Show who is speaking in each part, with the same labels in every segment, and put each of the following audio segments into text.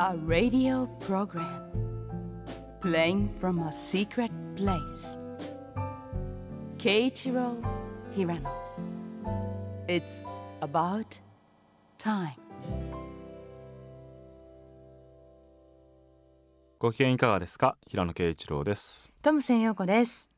Speaker 1: A radio program playing from a secret place. Keiichiro Hirano. It's about time.
Speaker 2: ご機嫌いかがですか平野啓一郎です
Speaker 1: トムセン陽子です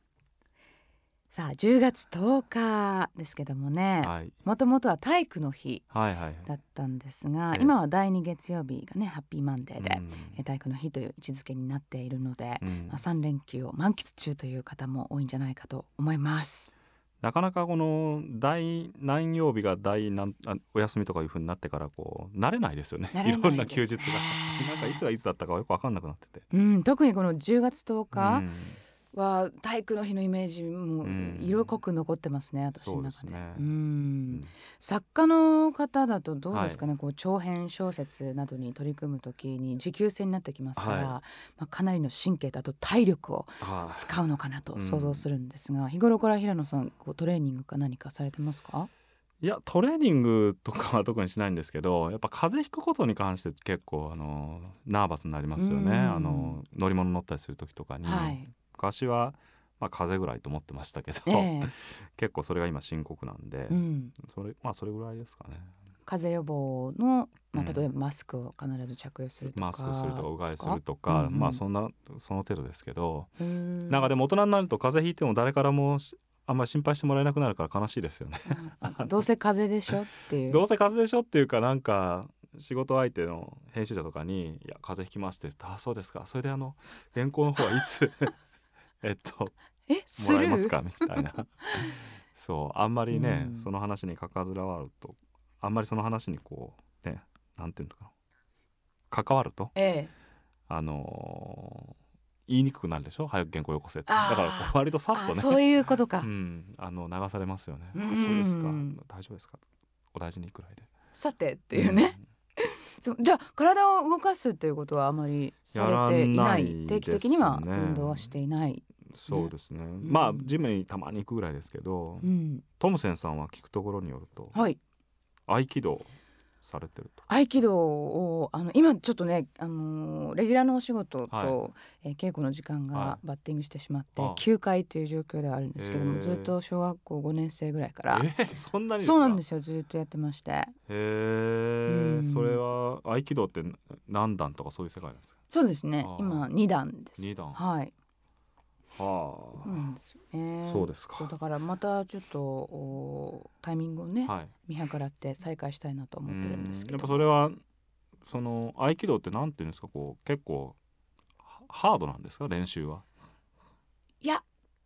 Speaker 1: さあ10月10日ですけどもね
Speaker 2: はい。
Speaker 1: もともとは体育の日
Speaker 2: はいはい
Speaker 1: だったんですが、
Speaker 2: ええ。
Speaker 1: 今は第2月曜日がねハッピーマンデーで、
Speaker 2: うん。
Speaker 1: え体育の日という位置づけになっているので、
Speaker 2: うん。
Speaker 1: まあ、3連休を満喫中という方も多いんじゃないかと思います。
Speaker 2: なかなかこの第何曜日が第何あお休みとかいうふうになってからこう慣れないですよね。
Speaker 1: 慣れない
Speaker 2: ろんな休日が。なんかいつがいつだったかよく分かんなくなってて、
Speaker 1: うん、特にこの10月10
Speaker 2: う
Speaker 1: 日
Speaker 2: ん
Speaker 1: は体育の日のイメージも
Speaker 2: うん。
Speaker 1: 色濃く残ってますね、私
Speaker 2: そう
Speaker 1: の中で。
Speaker 2: ね、
Speaker 1: う
Speaker 2: うん。
Speaker 1: ん。作家の方だとどうですかね、こう長編小説などに取り組むときに持久戦になってきますから、
Speaker 2: はい。
Speaker 1: まあ、かなりの神経とあと体力を使うのかなと
Speaker 2: うん。
Speaker 1: 想像するんですが、日頃から平野さんこうトレーニングか何かされてますか？
Speaker 2: いやトレーニングとかは特にしないんですけどやっぱ風邪ひくことに関して結構あのナーバスになりますよね、
Speaker 1: うん。
Speaker 2: あの乗り物乗ったりする時とかに、
Speaker 1: はい、
Speaker 2: 昔は、まあ、風邪ぐらいと思ってましたけど、
Speaker 1: ええ。
Speaker 2: 結構それが今深刻なんで、
Speaker 1: うん、
Speaker 2: それまあそれぐらいですかね。
Speaker 1: 風邪予防の、まあ、
Speaker 2: うん。
Speaker 1: 例えばマスクを必ず着用するとか、
Speaker 2: マスクするとかうがいするとか、
Speaker 1: うんうん。
Speaker 2: まあそんなその程度ですけど、
Speaker 1: うーん。
Speaker 2: なんかでも大人になると風邪ひいても誰からもしあんまり心配してもらえなくなるから悲しいですよね。
Speaker 1: うんどうせ風邪でしょっていう。
Speaker 2: どうせ風邪でしょっていうかなんか仕事相手の編集者とかに「いや風邪ひきます」って言って「あそうですか。それであの原稿の方はいつえっと
Speaker 1: え
Speaker 2: もらえますか?」みたいな。そうあんまりね、
Speaker 1: うん。
Speaker 2: その話にかかずらわるとあんまりその話にこうねなんていうのかな。関わると
Speaker 1: ええ。
Speaker 2: あのー言いにくくなるでしょ？早く原稿よこせだから割とさっとね。
Speaker 1: あそういうことか、
Speaker 2: うん、あの流されますよね、
Speaker 1: うん。
Speaker 2: あそうですか。大丈夫ですか？お大事にくらいで。
Speaker 1: さてっていうね、そうじゃあ体を動かすっていうことはあまりされていない？定期的には運動はしていない、
Speaker 2: うんそうですね、
Speaker 1: ん。
Speaker 2: まあジムにたまに行くぐらいですけど、
Speaker 1: うん、
Speaker 2: トムセンさんは聞くところによると
Speaker 1: はい。
Speaker 2: 合気道されてると。
Speaker 1: 合気道をあの今ちょっとね、あのーレギュラーのお仕事と、
Speaker 2: は
Speaker 1: えー稽古の時間が
Speaker 2: は
Speaker 1: バッティングしてしまって、
Speaker 2: あ
Speaker 1: 休会という状況ではあるんですけども、ずっと小学校5年生ぐらいから
Speaker 2: えーそんなに
Speaker 1: そうなんですよずっとやってまして。
Speaker 2: へえ、
Speaker 1: うん。
Speaker 2: それは合気道って何段とかそういう世界なんですか？
Speaker 1: そうですね。今2段です。
Speaker 2: 二段。
Speaker 1: はい
Speaker 2: は
Speaker 1: そうなんですよね。
Speaker 2: そうですか。
Speaker 1: だからまたちょっとおタイミングをね、
Speaker 2: あはい。
Speaker 1: 見計らって再開したいなと思ってるんですけど。
Speaker 2: うん。やっぱそれはその合気道ってなんていうんですか？こう結構はハードなんですか？練習は。い
Speaker 1: や、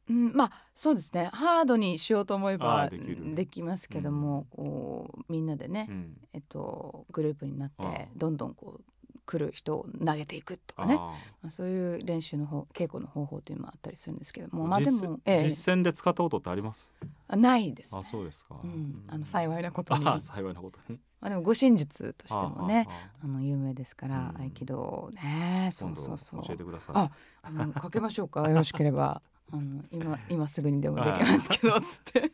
Speaker 1: うん、まあそうですね。ハードにしようと思えば
Speaker 2: でき
Speaker 1: ますけども、こうみんなでね、
Speaker 2: うん。
Speaker 1: えっと、グループになってどんどんこう来る人を投げていくとかね。
Speaker 2: あ
Speaker 1: まあ、そういう練習の方稽古の方法というのもあったりするんですけども。
Speaker 2: ー
Speaker 1: まあで
Speaker 2: 実
Speaker 1: も、ええ。
Speaker 2: 実践で使ったことってあります？
Speaker 1: あないです、ね
Speaker 2: あ、そうですか、
Speaker 1: うん、あの幸いなことに、
Speaker 2: 幸いなことに。
Speaker 1: あ、でも 護身術としてもね
Speaker 2: あ
Speaker 1: の有名ですから、
Speaker 2: うん。
Speaker 1: 合気道ね。そうそうそう。
Speaker 2: 教えてください。
Speaker 1: ああのかけましょうか。よろしければ。あの今今すぐにでもできますけどつって。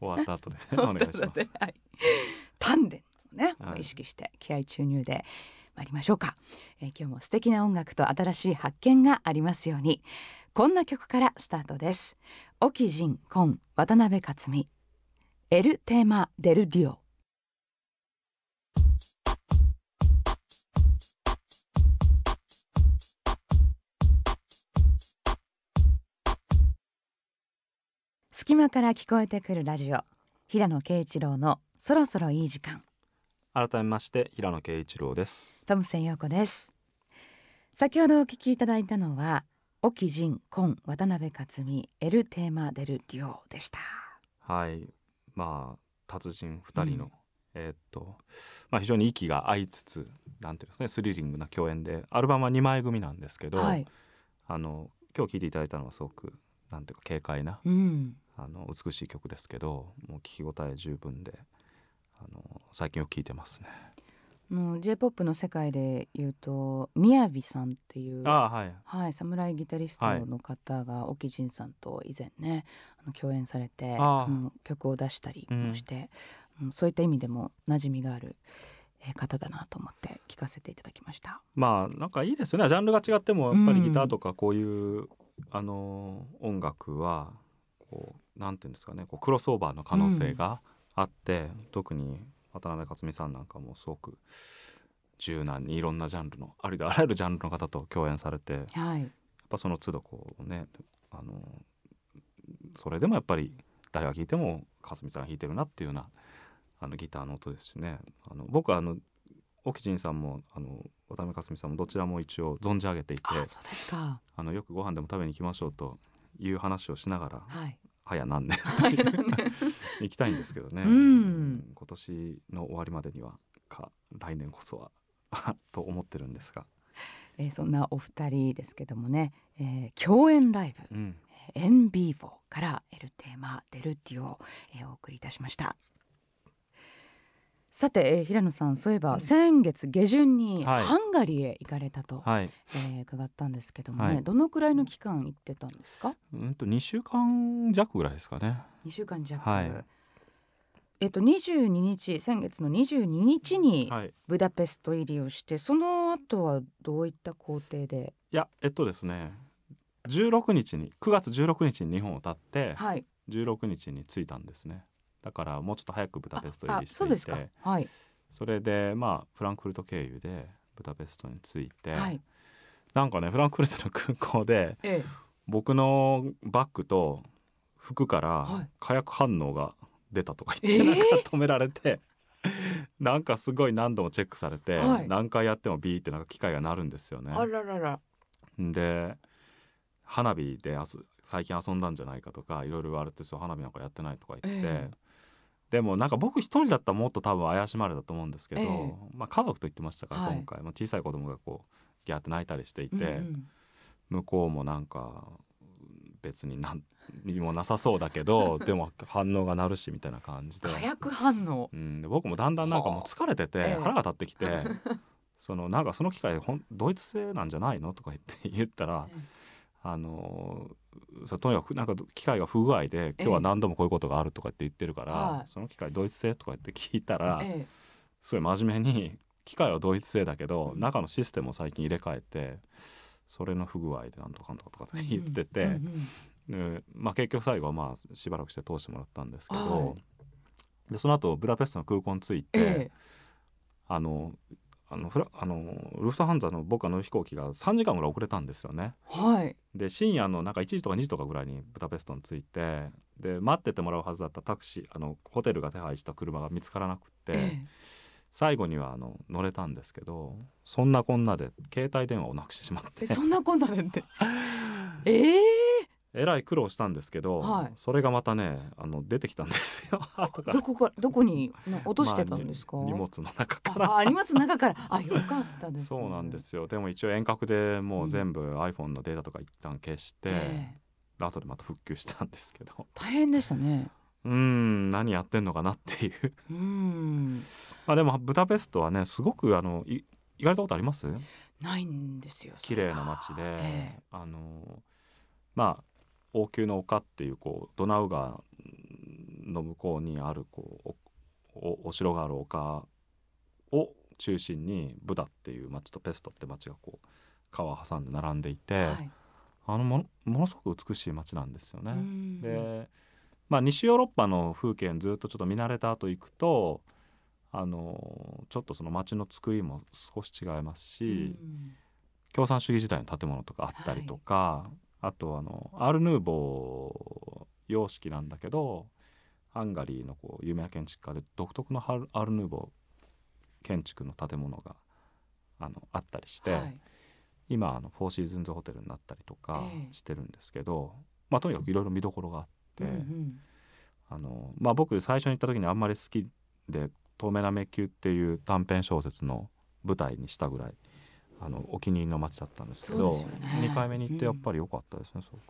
Speaker 2: 終わった後でお願いします。
Speaker 1: はい、丹田をね、
Speaker 2: はい。
Speaker 1: 意識して気合注入で参りましょうか、えー今日も素敵な音楽と新しい発見がありますように。こんな曲からスタートです。沖仁コン渡辺克美エルテーマデルデュオ隙間から聞こえてくるラジオ。平野啓一郎のそろそろいい時間。
Speaker 2: 改めまして平野啓一郎です。
Speaker 1: トムセン陽子です。先ほどお聞きいただいたのは沖仁コン渡辺克美エルテーマデルデュオでした。
Speaker 2: はい。まあ達人二人の、
Speaker 1: うん。
Speaker 2: えーっとまあ非常に息が合いつつなんていうんですかねスリリングな共演でアルバムは2枚組なんですけど、
Speaker 1: はい。
Speaker 2: あの今日聴いていただいたのはすごくなんていうか軽快な
Speaker 1: うん。
Speaker 2: あの美しい曲ですけどもう聴き応え十分であの最近よく聴いてますね。
Speaker 1: もう J-POP の世界で言うと宮城さんっていう
Speaker 2: ああはい。
Speaker 1: はい、侍ギタリストの方が沖仁さんと以前ねあの共演されてうん曲を出したりもして、うん。そういった意味でも馴染みがある、えー方だなと思って聞かせていただきました。
Speaker 2: まあなんかいいですよね。ジャンルが違ってもやっぱりギターとかこういう、あの音楽はこうなんていうんですかねこうクロスオーバーの可能性があって、特に渡辺克美さんなんかもすごく柔軟にいろんなジャンルのありとあらゆるジャンルの方と共演されてやっ
Speaker 1: はい、
Speaker 2: ぱその都度こうねあのそれでもやっぱり誰が聴いても克美さんが弾いてるなっていうようなあのギターの音ですしねあの僕はあの沖仁さんもあの渡辺克美さんもどちらも一応存じ上げていて。
Speaker 1: あ
Speaker 2: のよくご飯でも食べに行きましょうという話をしながら
Speaker 1: はい。
Speaker 2: 早何年
Speaker 1: はい
Speaker 2: 行きたいんですけどね、
Speaker 1: うん。
Speaker 2: 今年の終わりまでにはか来年こそはと思ってるんですが、
Speaker 1: えーそんなお二人ですけどもね、えー共演ライブ。
Speaker 2: うん、
Speaker 1: エンビーボからエルテーマデルティを、えーお送りいたしましたさて、えー平野さんそういえば先月下旬に
Speaker 2: はい。
Speaker 1: ハンガリーへ行かれたと、
Speaker 2: はい。
Speaker 1: えー伺ったんですけどもね、
Speaker 2: はい。
Speaker 1: どのくらいの期間行ってたんですか？
Speaker 2: うんと2週間弱ぐらいですかね。
Speaker 1: 2週間弱、
Speaker 2: はい。
Speaker 1: えっと22日先月の22日に
Speaker 2: はい。
Speaker 1: ブダペスト入りをしてその後はどういった工程で？
Speaker 2: いやえっとですね16日に9月16日に日本を立って
Speaker 1: はい。
Speaker 2: 16日に着いたんですねだからもうちょっと早くブダペスト入
Speaker 1: あ
Speaker 2: りしていて
Speaker 1: はい。
Speaker 2: それでまあフランクフルト経由でブダペストに着いて、
Speaker 1: はい。
Speaker 2: なんかねフランクフルトの空港で
Speaker 1: ええ。
Speaker 2: 僕のバッグと服から
Speaker 1: はい。
Speaker 2: 火薬反応が出たとか言って、
Speaker 1: えー
Speaker 2: なんか止められて なんかすごい何度もチェックされて、
Speaker 1: はい。
Speaker 2: 何回やってもビーってなんか機械が鳴るんですよね。
Speaker 1: あららら。
Speaker 2: で花火で最近遊んだんじゃないかとかいろいろ言われてそう花火なんかやってないとか言って、
Speaker 1: ええ
Speaker 2: でもなんか僕一人だったらもっと多分怪しまれたと思うんですけど、
Speaker 1: ええ。
Speaker 2: まあ、家族と言ってましたから、
Speaker 1: はい。
Speaker 2: 今回。も小さい子供がこうギャーって泣いたりしていて、
Speaker 1: うんうん。
Speaker 2: 向こうもなんか別に何にもなさそうだけど でも反応が鳴るしみたいな感じで,、
Speaker 1: 火薬反応。
Speaker 2: うん、で僕もだんだんなんかもう疲れてて、腹が立ってきて そのなんかその機械ほんドイツ製なんじゃないの？とか言って言ったら。あのそうとにかくなんか機械が不具合で今日は何度もこういうことがあるとかって言ってるから、
Speaker 1: はい。
Speaker 2: その機械ドイツ製とか言って聞いたら、
Speaker 1: ええ
Speaker 2: すごい真面目に機械はドイツ製だけど、
Speaker 1: うん。
Speaker 2: 中のシステムを最近入れ替えてそれの不具合でなんとかなんとかとかって言ってて、でまあ、結局最後はまあしばらくして通してもらったんですけど、
Speaker 1: は
Speaker 2: でその後ブダペストの空港に着いて、
Speaker 1: え。
Speaker 2: あのあのフラあのルフトハンザの僕あの飛行機が3時間ぐらい遅れたんですよね。
Speaker 1: えはい。
Speaker 2: で深夜のなんか1時とか2時とかぐらいにブダペストに着いてで待っててもらうはずだったタクシーあのホテルが手配した車が見つからなくて、
Speaker 1: え
Speaker 2: 最後にはあの乗れたんですけどそんなこんなで携帯電話をなくしてしまって。
Speaker 1: ええそんなこんなでって。ええ
Speaker 2: えらい苦労したんですけど、
Speaker 1: はい。
Speaker 2: それがまたねあの出てきたんですよ。後か。ら
Speaker 1: どこかどこにな 落としてたんですか、
Speaker 2: まあに荷物の中から。
Speaker 1: ああ荷物の中から。あよかったです、ね、
Speaker 2: そうなんですよ。でも一応遠隔でもう全部 iPhone のデータとか一旦消して、
Speaker 1: ええ。
Speaker 2: 後でまた復旧したんですけど。
Speaker 1: 大変でしたね。
Speaker 2: うーん何やってんのかなっていう。
Speaker 1: うん。
Speaker 2: まあでもブダペストはねすごくあのい行かれたことあります？
Speaker 1: ないんですよ
Speaker 2: 綺麗な街で、
Speaker 1: ええ。
Speaker 2: あのまあ王宮の丘っていうこうドナウ川の向こうにあるこうお城がある丘を中心にブダっていう町とペストって町がこう川を挟んで並んでいて、
Speaker 1: はい。
Speaker 2: あのものものすごく美しい町なんですよね。
Speaker 1: うん。
Speaker 2: で、まあ、西ヨーロッパの風景にずっとちょっと見慣れた後行くとあのちょっとその町の作りも少し違いますし、
Speaker 1: うん。
Speaker 2: 共産主義時代の建物とかあったりとか、あとあのアール・ヌーボー様式なんだけどハンガリーのこう有名な建築家で独特のハルアール・ヌーボー建築の建物があのあったりして、
Speaker 1: はい。
Speaker 2: 今あのフォーシーズンズホテルになったりとか
Speaker 1: ええ。
Speaker 2: してるんですけど、まあ、とにかくいろいろ見どころがあって、
Speaker 1: うんうん。
Speaker 2: あのまあ、僕最初に行った時にあんまり好きで「透明な迷宮」っていう短編小説の舞台にしたぐらいあのお気に入りの街だったんですけど、
Speaker 1: すよね
Speaker 2: 2回目に行ってやっぱり良かったですね、すごく。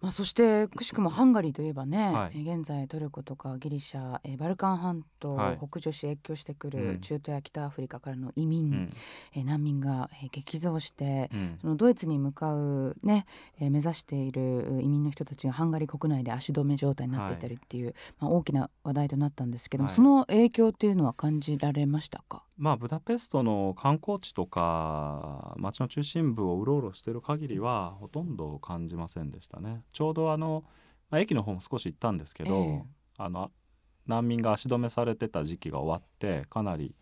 Speaker 1: まあ、そしてくしくもハンガリーといえばね、
Speaker 2: はい。
Speaker 1: えー現在トルコとかギリシャ、えーバルカン半島
Speaker 2: はい。
Speaker 1: を北上し越境してくる
Speaker 2: うん。
Speaker 1: 中東や北アフリカからの移民、
Speaker 2: うん。
Speaker 1: えー難民が、えー激増して
Speaker 2: うん。
Speaker 1: そのドイツに向かう、ねえー目指している移民の人たちがハンガリー国内で足止め状態になっていたりっていう、まあ、大きな話題となったんですけども、
Speaker 2: はい。
Speaker 1: その影響っていうのは感じられましたか、
Speaker 2: まあブダペストの観光地とか街の中心部をうろうろしてる限りはほとんど感じませんでしたねちょうどあの、まあ、駅の方も少し行ったんですけど、
Speaker 1: ええ。
Speaker 2: あの難民が足止めされてた時期が終わってかなり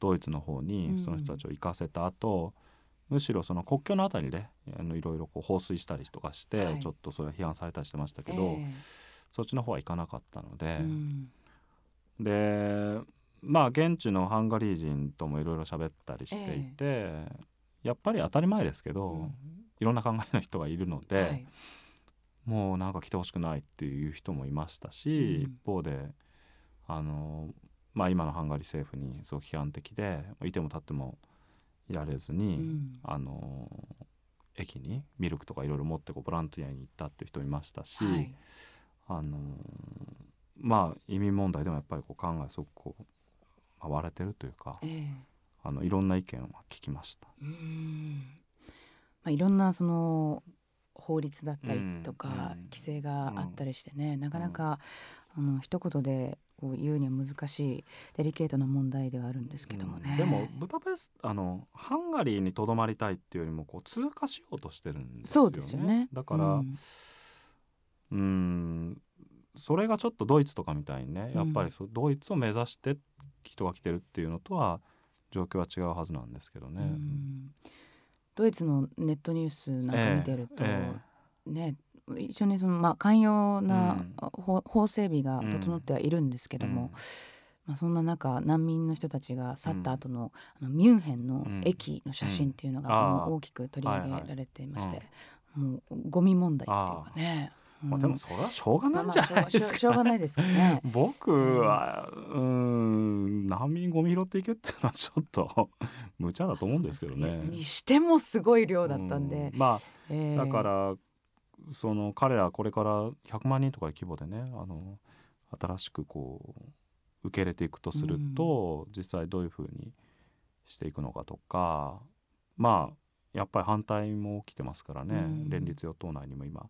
Speaker 2: ドイツの方にその人たちを行かせた後、むしろその国境のあたりであのいろいろこう放水したりとかして、
Speaker 1: はい。
Speaker 2: ちょっとそれは批判されたりしてましたけど、
Speaker 1: え
Speaker 2: そっちの方は行かなかったので
Speaker 1: え、うん。
Speaker 2: でまあ現地のハンガリー人ともいろいろ喋ったりしていて、やっぱり当たり前ですけど、
Speaker 1: うん。
Speaker 2: いろんな考えの人がいるので、
Speaker 1: はい
Speaker 2: もうなんか来てほしくないっていう人もいましたし、
Speaker 1: うん。
Speaker 2: 一方であの、まあ、今のハンガリー政府にすごく批判的でいても立ってもいられずに、
Speaker 1: うん。
Speaker 2: あの駅にミルクとかいろいろ持ってこうボランティアに行ったっていう人もいましたし、
Speaker 1: はい。
Speaker 2: あのまあ移民問題でもやっぱりこう考えすごくこう、まあ、割れてるというか
Speaker 1: ええ。
Speaker 2: あのいろんな意見は聞きました。
Speaker 1: うん。まあ、いろんなその法律だったりとか、
Speaker 2: うんうん
Speaker 1: 規制があったりしてね、なかなか、あの一言でこう言うには難しいデリケートな問題ではあるんですけどもね。
Speaker 2: うんでもブダペストあのハンガリーにとどまりたいっていうよりもこう通過しようとしてるんですよね。
Speaker 1: そうですよね。
Speaker 2: だから
Speaker 1: うん
Speaker 2: うんそれがちょっとドイツとかみたいにねやっぱ
Speaker 1: うん
Speaker 2: りそうドイツを目指して人が来てるっていうのとは状況は違うはずなんですけどね。
Speaker 1: うんドイツのネットニュースなんか見てると、
Speaker 2: え
Speaker 1: ね一緒にその、まあ、寛容な
Speaker 2: うん。
Speaker 1: 法,、法整備が整ってはいるんですけ
Speaker 2: え
Speaker 1: ども、まあ、そんな中難民の人たちが去った後の,、
Speaker 2: うん。
Speaker 1: あのミュンヘンの
Speaker 2: うん
Speaker 1: 駅の写真っていうのが大きく取り上げられていまして、
Speaker 2: はい
Speaker 1: もうゴミ問題っていうかね。
Speaker 2: うんまあ、
Speaker 1: うん
Speaker 2: でもそれはしょうがないんじゃないですか。
Speaker 1: しょうしょうがないですかね。
Speaker 2: 僕はうん。難民ゴミ拾っていけっていうのはちょっと 無茶だと思うんですけどね。
Speaker 1: にしてもすごい量だったんで。
Speaker 2: う、ま
Speaker 1: えー
Speaker 2: あだからその彼らこれから100万人とかいう規模でねあの新しくこう受け入れていくとすると、実際どういうふうにしていくのかとかまあやっぱり反対も起きてますからね、
Speaker 1: うん。
Speaker 2: 連立与党内にも今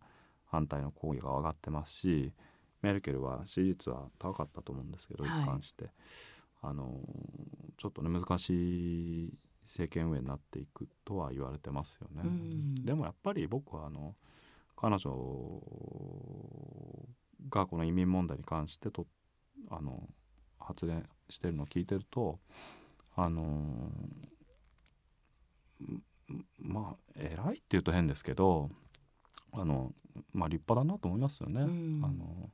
Speaker 2: 反対の抗議が上がってますしメルケルは支持率は高かったと思うんですけど、
Speaker 1: はい。
Speaker 2: 一貫して。あのちょっとね難しい政権運営になっていくとは言われてますよね。
Speaker 1: うん。
Speaker 2: でもやっぱり僕はあの彼女がこの移民問題に関してとあの発言してるのを聞いてるとあのんまあ偉いっていうと変ですけどあのまあ立派だなと思いますよね。
Speaker 1: うん
Speaker 2: あの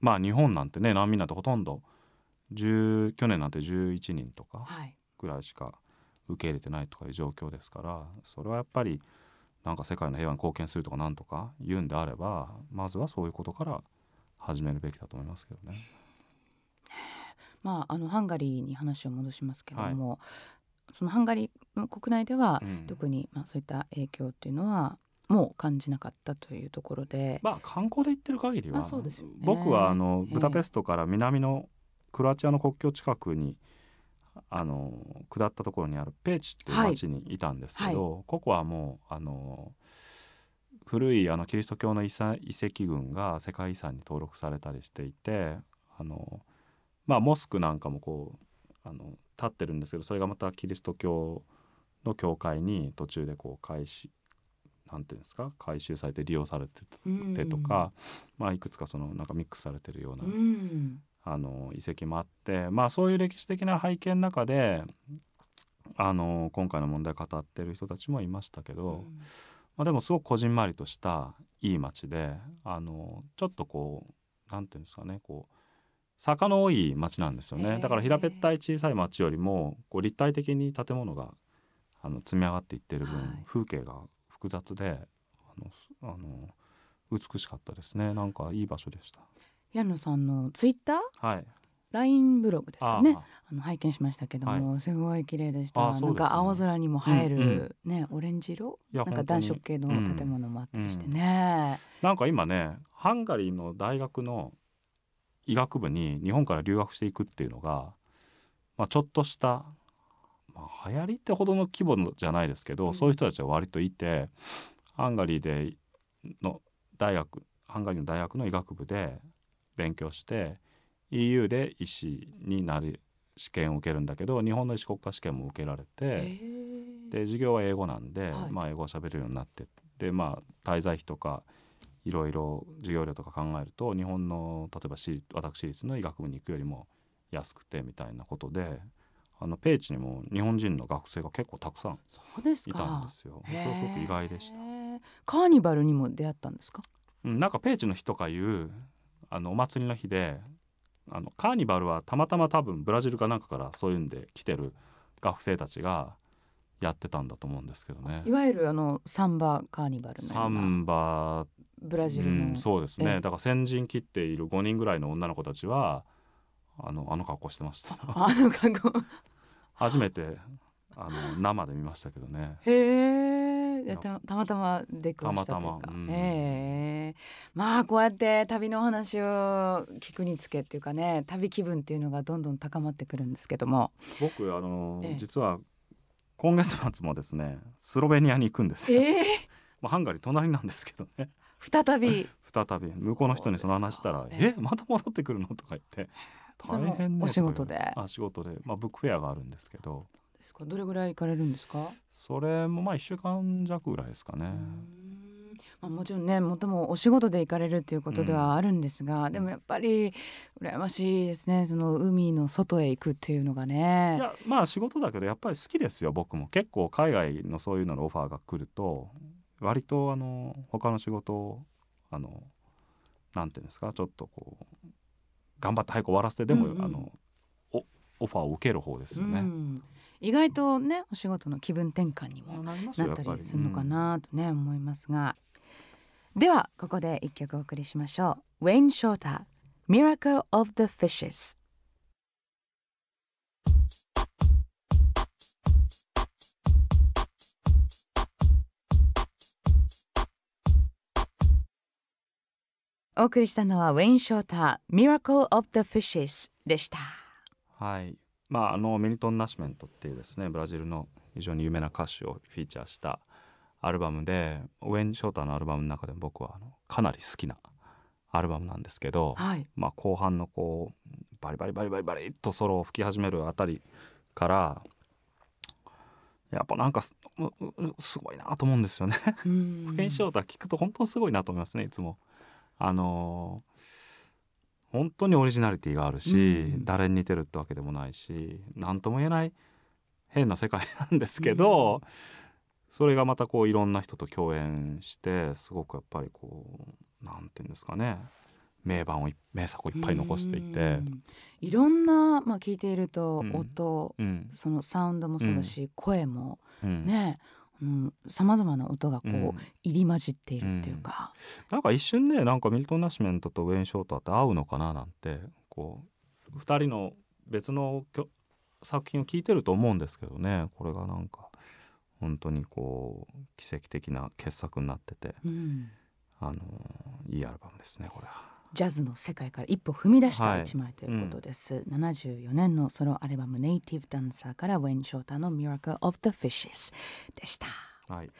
Speaker 2: まあ日本なんてね難民なんてほとんど10去年なんて11人とか
Speaker 1: はい
Speaker 2: ぐらいしか受け入れてないとかいう状況ですからそれはやっぱりなんか世界の平和に貢献するとかなんとか言うんであればまずはそういうことから始めるべきだと思いますけどね。
Speaker 1: まあ、あのハンガリーに話を戻しますけれども、そのハンガリーの国内では、
Speaker 2: うん
Speaker 1: 特に、まあ、そういった影響っていうのはもう感じなかったというところで、
Speaker 2: まあ観光で行ってる限りは、
Speaker 1: ね。
Speaker 2: 僕はあの
Speaker 1: ええ。
Speaker 2: ブダペストから南のクロアチアの国境近くにあの下ったところにあるペーチっていう町にいたんですけど、ここはもうあの古いあのキリスト教の遺産遺跡群が世界遺産に登録されたりしていてあの、まあ、モスクなんかもこうあの立ってるんですけどそれがまたキリスト教の教会に途中でこう改しなんていうんですか改修されて利用されて
Speaker 1: うん。
Speaker 2: てとか、まあ、いくつかそのなんかミックスされてるような、
Speaker 1: うん。
Speaker 2: あの遺跡もあって、まあ、そういう歴史的な背景の中であの今回の問題を語ってる人たちもいましたけど、まあ、でもすごくこじんまりとしたいい町であのちょっとこうなんていうんですかねこう坂の多い町なんですよね。だから平べったい小さい町よりもこう立体的に建物があの積み上がっていってる分、
Speaker 1: はい。
Speaker 2: 風景が複雑であのすあの美しかったですね。なんかいい場所でした。
Speaker 1: 矢野さんのツイッター？
Speaker 2: はい、
Speaker 1: ラインブログですかね。
Speaker 2: あ
Speaker 1: あの拝見しましたけども、すごい綺麗でした。なんか青空にも映える、
Speaker 2: うん
Speaker 1: ねオレンジ色？なんか暖色系の建物もあったりしてね、
Speaker 2: なんか今ねハンガリーの大学の医学部に日本から留学していくっていうのが、まあ、ちょっとした、まあ、流行りってほどの規模のじゃないですけど、
Speaker 1: うん
Speaker 2: そういう人たちは割といてハンガリーでの大学ハンガリーの大学の医学部で勉強して EU で医師になる試験を受けるんだけど日本の医師国家試験も受けられて。で授業は英語なんで、
Speaker 1: はい
Speaker 2: まあ英語を喋れるようになってでまあ滞在費とかいろいろ授業料とか考えると日本の例えば私立私立の医学部に行くよりも安くてみたいなことであのペーチにも日本人の学生が結構たくさんい
Speaker 1: か。
Speaker 2: たんですよ。それはすごく意外でした。
Speaker 1: カーニバルにも出会ったんですか？
Speaker 2: うん、なんかペーチの日とかいうあのお祭りの日であのカーニバルはたまたま多分ブラジルかなんかからそういうんで来てる学生たちがやってたんだと思うんですけどね。
Speaker 1: い。わゆるあのサンバカーニバル
Speaker 2: サンバ
Speaker 1: ブラジルの、
Speaker 2: うん、そうです
Speaker 1: ええ
Speaker 2: ね。だから先陣切っている5人ぐらいの女の子たちはあのあの格好してました。
Speaker 1: あの格好
Speaker 2: 初めてあの生で見ましたけどね。
Speaker 1: へえたたまたま出くわしたというか。
Speaker 2: たまたまうん。
Speaker 1: へえまあこうやって旅のお話を聞くにつけっていうかね旅気分っていうのがどんどん高まってくるんですけども。
Speaker 2: 僕あの、
Speaker 1: ええ。
Speaker 2: 実は今月末もですねスロベニアに行くんですよ、
Speaker 1: ええ。
Speaker 2: まあ、ハンガリー隣なんですけどね。
Speaker 1: 再び。
Speaker 2: 再び。向こうの人にその話したら「
Speaker 1: そうですか。
Speaker 2: えまた戻ってくるの?」とか言って大変ね
Speaker 1: お仕事で。
Speaker 2: あ仕事で、まあ、ブックフェアがあるんですけど。
Speaker 1: ですか。どれぐらい行かれるんですか、
Speaker 2: それもまあ1週間弱ぐらいですかね。
Speaker 1: まあ、もちろんねもともお仕事で行かれるっていうことではあるんですが、でもやっぱり羨ましいですね。その海の外へ行くっていうのがね。
Speaker 2: いやまあ仕事だけどやっぱり好きですよ僕も。結構海外のそういうののオファーが来ると割とあの他の仕事をあのなんていうんですかちょっとこう頑張って早く終わらせてでも、
Speaker 1: うんうん。
Speaker 2: あのおオファーを受ける方ですよね。
Speaker 1: うん意外とねお仕事の気分転換にも
Speaker 2: な
Speaker 1: ったりするのかなとね、思いますが。ではここで一曲お送りしましょう。ウェイン・ショーター Miracle of the Fishes お送りしたのはウェイン・ショーター Miracle of the Fishes でした
Speaker 2: はいまああのミルトン・ナッシュメントっていうですねブラジルの非常に有名な歌手をフィーチャーしたアルバムでウェイン・ショーターのアルバムの中でも僕はあのかなり好きなアルバムなんですけど、
Speaker 1: はい
Speaker 2: まあ、後半のこうバリバリバリバリバリっとソロを吹き始めるあたりからやっぱなんかすごいなと思うんですよね。
Speaker 1: うん
Speaker 2: ウェイン・ショーター聞くと本当にすごいなと思いますねいつも。あのー本当にオリジナリティがあるし、
Speaker 1: うん。
Speaker 2: 誰に似てるってわけでもないし何とも言えない変な世界なんですけど、それがまたこういろんな人と共演してすごくやっぱりこうなんていうんですかね名盤をい名作をいっぱい残していて。
Speaker 1: う、ん。いろんな、まあ、聞いていると
Speaker 2: うん。
Speaker 1: 音、
Speaker 2: うん。
Speaker 1: そのサウンドもそうだし、声も
Speaker 2: うん。
Speaker 1: ねさまざまな音がこう、
Speaker 2: うん。
Speaker 1: 入り混じっているっていうか、
Speaker 2: なんか一瞬ねなんかミルトン・ナッシュメントとウェイン・ショーターって合うのかななんてこう2人の別の作品を聞いてると思うんですけどねこれがなんか本当にこう奇跡的な傑作になってて。
Speaker 1: うん。
Speaker 2: あのいいアルバムですねこれは。
Speaker 1: ジャズの世界から一歩踏み出した
Speaker 2: はい。
Speaker 1: 一枚ということです、74年のソロアルバム「ネイティブ・ダンサー」からウェイン・ショーターの「Miracle of the Fishes」でした。
Speaker 2: はい、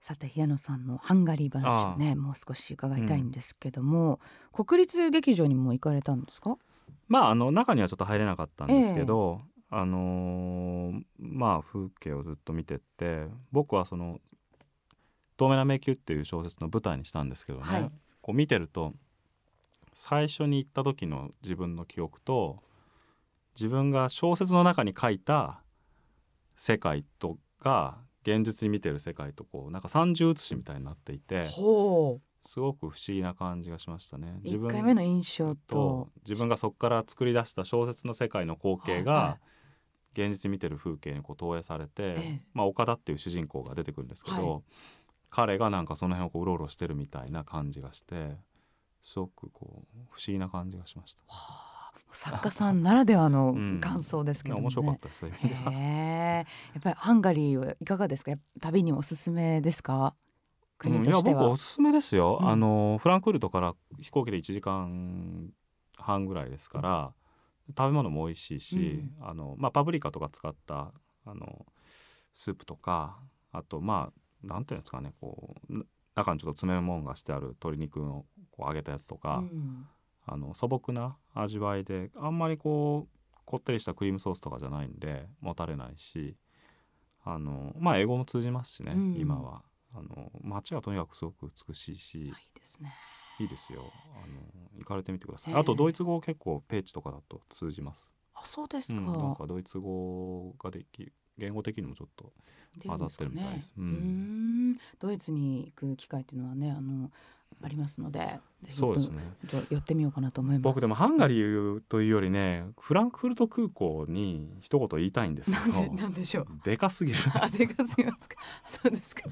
Speaker 1: さて平野さんのハンガリー話をねもう少し伺いたいんですけども、国立劇場にも行かれたんですか？
Speaker 2: まああの中にはちょっと入れなかったんですけど、あのーまあ風景をずっと見てって僕はその「透明な迷宮」っていう小説の舞台にしたんですけどね、
Speaker 1: はい。
Speaker 2: こう見てると最初に行った時の自分の記憶と自分が小説の中に書いた世界とが現実に見てる世界とこうなんか三重写しみたいになっていて
Speaker 1: ほ
Speaker 2: すごく不思議な感じがしましたね。
Speaker 1: う1回目の印象と。
Speaker 2: と自分がそこから作り出した小説の世界の光景
Speaker 1: はい。は
Speaker 2: が現実に見てる風景にこう投影されて、
Speaker 1: ええ。
Speaker 2: まあ、岡田っていう主人公が出てくるんですけど、
Speaker 1: はい。
Speaker 2: 彼がなんかその辺をこううろうろしてるみたいな感じがしてすごくこう不思議な感じがしました。
Speaker 1: 作家さんならではの
Speaker 2: うん
Speaker 1: 感想ですけどもね。
Speaker 2: 面白かったですそういう意味では
Speaker 1: へえ。やっぱりハンガリーはいかがですか？旅におすすめですか？国としては。
Speaker 2: 僕おすすめですよ、
Speaker 1: うん
Speaker 2: あのフランクフルトから飛行機で1時間半ぐらいですから、食べ物も美味しいし、あのまあ、パプリカとか使ったあのスープとかあとまあなんていうんですかねこうな中にちょっと詰め物がしてある鶏肉のこう揚げたやつとか、
Speaker 1: うん。
Speaker 2: あの素朴な味わいであんまりこうこってりしたクリームソースとかじゃないんでもたれないしあのまあ英語も通じますしね、
Speaker 1: うん。
Speaker 2: 今は。あの街はとにかくすごく美しいし、
Speaker 1: いいですね。
Speaker 2: いいですよ。あの行かれてみてください、
Speaker 1: ええ。
Speaker 2: あとドイツ語結構ペーチとかだと通じます、
Speaker 1: あ、そうですか。
Speaker 2: うん、なんかドイツ語ができ言語的にもちょっと混ざってるみたいです。
Speaker 1: う
Speaker 2: うん
Speaker 1: ん。ドイツに行く機会っていうのはね、あのありますので、
Speaker 2: そうですね
Speaker 1: 寄ってみようかなと思います。
Speaker 2: 僕でもハンガリーというよりねフランクフルト空港に一言言いたいんですけど
Speaker 1: なんでしょう。
Speaker 2: でかすぎる
Speaker 1: あ、でかすぎますか。そうですか。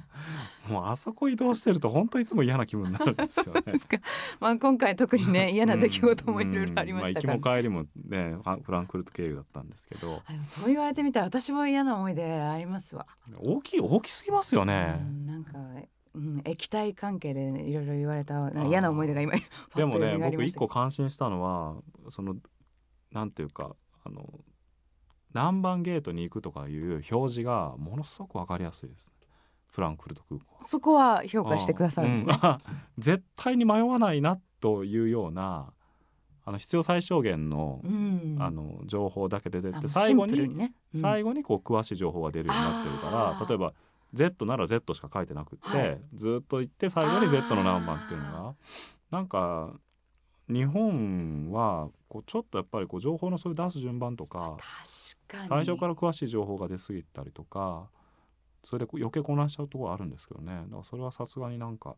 Speaker 2: もうあそこ移動してると本当いつも嫌な気分になるんですよね
Speaker 1: で。すか。まあ今回特にね 嫌な出来事もいろいろありましたから。
Speaker 2: うんまあ、行きも帰りもねフランクフルト経由だったんですけど
Speaker 1: そう言われてみたら私も嫌な思い出ありますわ。
Speaker 2: 大きい大きすぎますよね
Speaker 1: う。んなんか、うん、液体関係でいろいろ言われた嫌な思い出が今
Speaker 2: でもね僕一個感心したのはそのなんていうかあの何番ゲートに行くとかいう表示がものすごくわかりやすいです。フランクフルト空港。
Speaker 1: そこは評価してくださるんですね。
Speaker 2: うん。あ 絶対に迷わないなというようなあの必要最小限の,、
Speaker 1: うん。
Speaker 2: あの情報だけで出て最後に
Speaker 1: ね、うん。
Speaker 2: 最後にこう詳しい情報が出るようになってるから例えば Z なら Z しか書いてなくって、
Speaker 1: はい。
Speaker 2: ずっと行って最後に Z の何番っていうのが。なんか日本はこうちょっとやっぱりこう情報のそういう出す順番とか最初から詳しい情報が出過ぎたりとかそれで余計混乱しちゃうところあるんですけどね。だからそれはさすがになんか